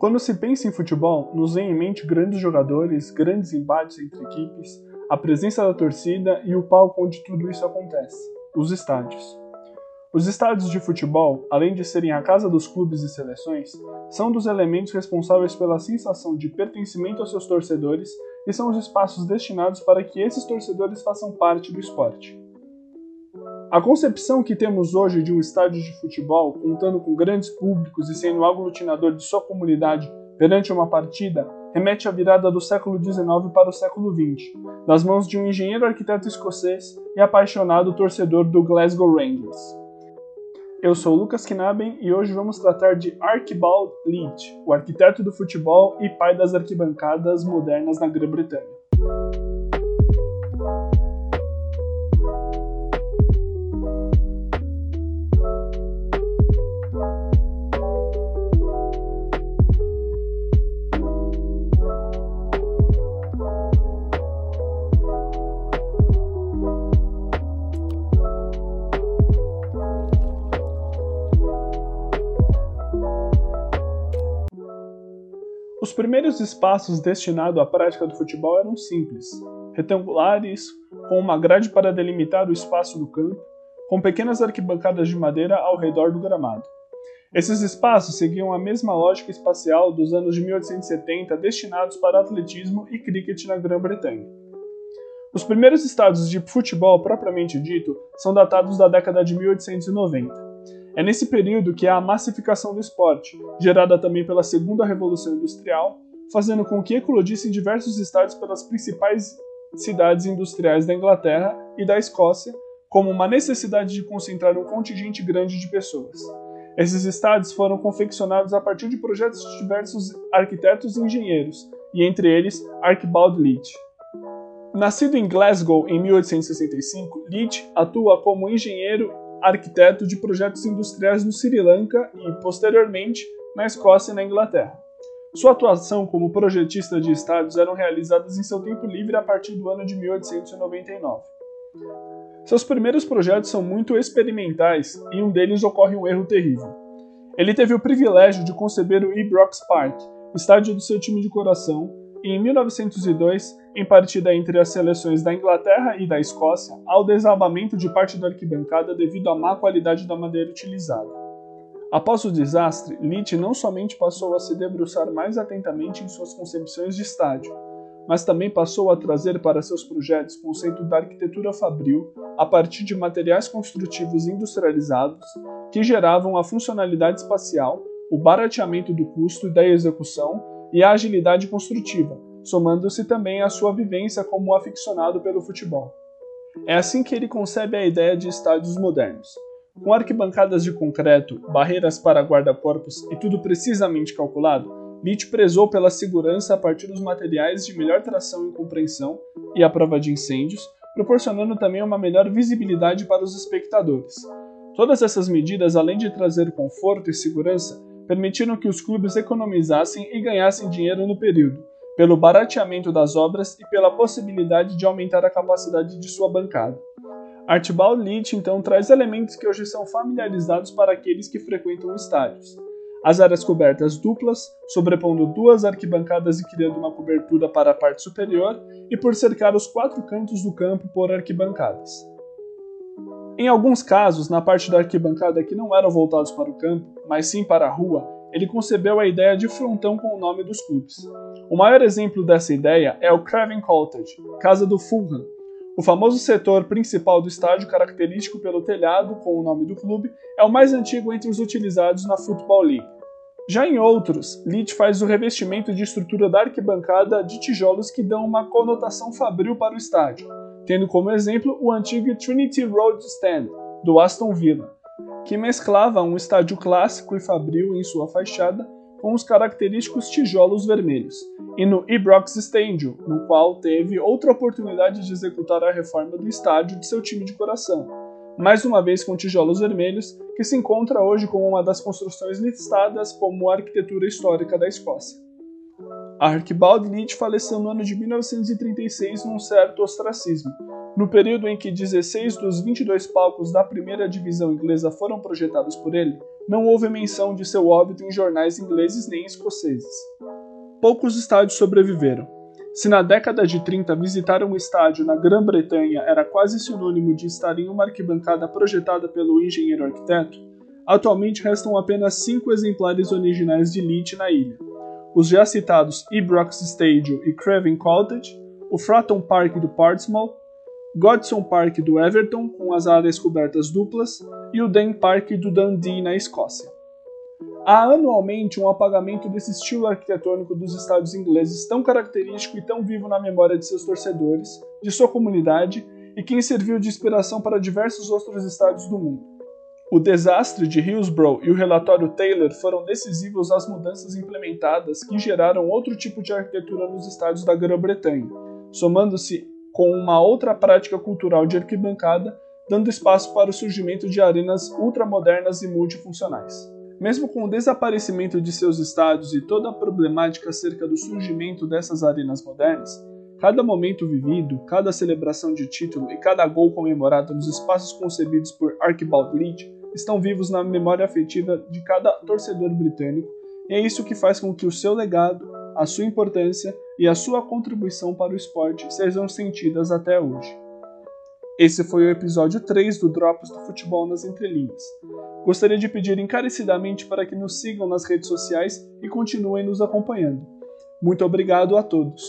Quando se pensa em futebol, nos vem em mente grandes jogadores, grandes embates entre equipes, a presença da torcida e o palco onde tudo isso acontece os estádios. Os estádios de futebol, além de serem a casa dos clubes e seleções, são dos elementos responsáveis pela sensação de pertencimento aos seus torcedores e são os espaços destinados para que esses torcedores façam parte do esporte. A concepção que temos hoje de um estádio de futebol, contando com grandes públicos e sendo aglutinador de sua comunidade perante uma partida, remete à virada do século XIX para o século XX, das mãos de um engenheiro arquiteto escocês e apaixonado torcedor do Glasgow Rangers. Eu sou Lucas Knaben e hoje vamos tratar de Archibald Leach, o arquiteto do futebol e pai das arquibancadas modernas na Grã-Bretanha. Os primeiros espaços destinados à prática do futebol eram simples, retangulares, com uma grade para delimitar o espaço do campo, com pequenas arquibancadas de madeira ao redor do gramado. Esses espaços seguiam a mesma lógica espacial dos anos de 1870 destinados para atletismo e cricket na Grã-Bretanha. Os primeiros estádios de futebol propriamente dito são datados da década de 1890. É nesse período que há a massificação do esporte, gerada também pela segunda revolução industrial, fazendo com que eclodissem diversos estádios pelas principais cidades industriais da Inglaterra e da Escócia, como uma necessidade de concentrar um contingente grande de pessoas. Esses estádios foram confeccionados a partir de projetos de diversos arquitetos e engenheiros, e entre eles Archibald Leach. Nascido em Glasgow em 1865, Leach atua como engenheiro arquiteto de projetos industriais no Sri Lanka e, posteriormente, na Escócia e na Inglaterra. Sua atuação como projetista de estádios eram realizadas em seu tempo livre a partir do ano de 1899. Seus primeiros projetos são muito experimentais e um deles ocorre um erro terrível. Ele teve o privilégio de conceber o Ibrox Park, estádio do seu time de coração, e em 1902 em partida entre as seleções da Inglaterra e da Escócia, ao desabamento de parte da arquibancada devido à má qualidade da madeira utilizada. Após o desastre, Leach não somente passou a se debruçar mais atentamente em suas concepções de estádio, mas também passou a trazer para seus projetos conceito da arquitetura fabril a partir de materiais construtivos industrializados que geravam a funcionalidade espacial, o barateamento do custo e da execução e a agilidade construtiva, somando-se também à sua vivência como aficionado pelo futebol. É assim que ele concebe a ideia de estádios modernos. Com arquibancadas de concreto, barreiras para guarda-corpos e tudo precisamente calculado, Leach prezou pela segurança a partir dos materiais de melhor tração e compreensão e a prova de incêndios, proporcionando também uma melhor visibilidade para os espectadores. Todas essas medidas, além de trazer conforto e segurança, permitiram que os clubes economizassem e ganhassem dinheiro no período, pelo barateamento das obras e pela possibilidade de aumentar a capacidade de sua bancada. Archibald Leach então traz elementos que hoje são familiarizados para aqueles que frequentam estádios. As áreas cobertas duplas, sobrepondo duas arquibancadas e criando uma cobertura para a parte superior, e por cercar os quatro cantos do campo por arquibancadas. Em alguns casos, na parte da arquibancada que não eram voltados para o campo, mas sim para a rua, ele concebeu a ideia de frontão com o nome dos clubes. O maior exemplo dessa ideia é o Craven Cottage, casa do Fulham. O famoso setor principal do estádio, característico pelo telhado com o nome do clube, é o mais antigo entre os utilizados na Football League. Já em outros, Leach faz o revestimento de estrutura da arquibancada de tijolos que dão uma conotação fabril para o estádio, tendo como exemplo o antigo Trinity Road Stand, do Aston Villa, que mesclava um estádio clássico e fabril em sua fachada com os característicos tijolos vermelhos, e no Ibrox Stadium, no qual teve outra oportunidade de executar a reforma do estádio de seu time de coração, mais uma vez com tijolos vermelhos, que se encontra hoje como uma das construções listadas como arquitetura histórica da Escócia. Archibald Leach faleceu no ano de 1936 num certo ostracismo, no período em que 16 dos 22 palcos da primeira divisão inglesa foram projetados por ele, não houve menção de seu óbito em jornais ingleses nem escoceses. Poucos estádios sobreviveram. Se na década de 30 visitar um estádio na Grã-Bretanha era quase sinônimo de estar em uma arquibancada projetada pelo engenheiro arquiteto, atualmente restam apenas cinco exemplares originais de Leeds na ilha. Os já citados Ibrox Stadium e Craven Cottage, o Fratton Park do Portsmouth, Godson Park do Everton, com as áreas cobertas duplas, e o Den Park do Dundee, na Escócia. Há anualmente um apagamento desse estilo arquitetônico dos estádios ingleses tão característico e tão vivo na memória de seus torcedores, de sua comunidade e quem serviu de inspiração para diversos outros estádios do mundo. O desastre de Hillsborough e o relatório Taylor foram decisivos às mudanças implementadas que geraram outro tipo de arquitetura nos estádios da Grã-Bretanha, somando-se com uma outra prática cultural de arquibancada, dando espaço para o surgimento de arenas ultramodernas e multifuncionais. Mesmo com o desaparecimento de seus estádios e toda a problemática acerca do surgimento dessas arenas modernas, cada momento vivido, cada celebração de título e cada gol comemorado nos espaços concebidos por Archibald Leach estão vivos na memória afetiva de cada torcedor britânico, e é isso que faz com que o seu legado, a sua importância e a sua contribuição para o esporte sejam sentidas até hoje. Esse foi o episódio 3 do Drops do Futebol nas Entrelinhas. Gostaria de pedir encarecidamente para que nos sigam nas redes sociais e continuem nos acompanhando. Muito obrigado a todos.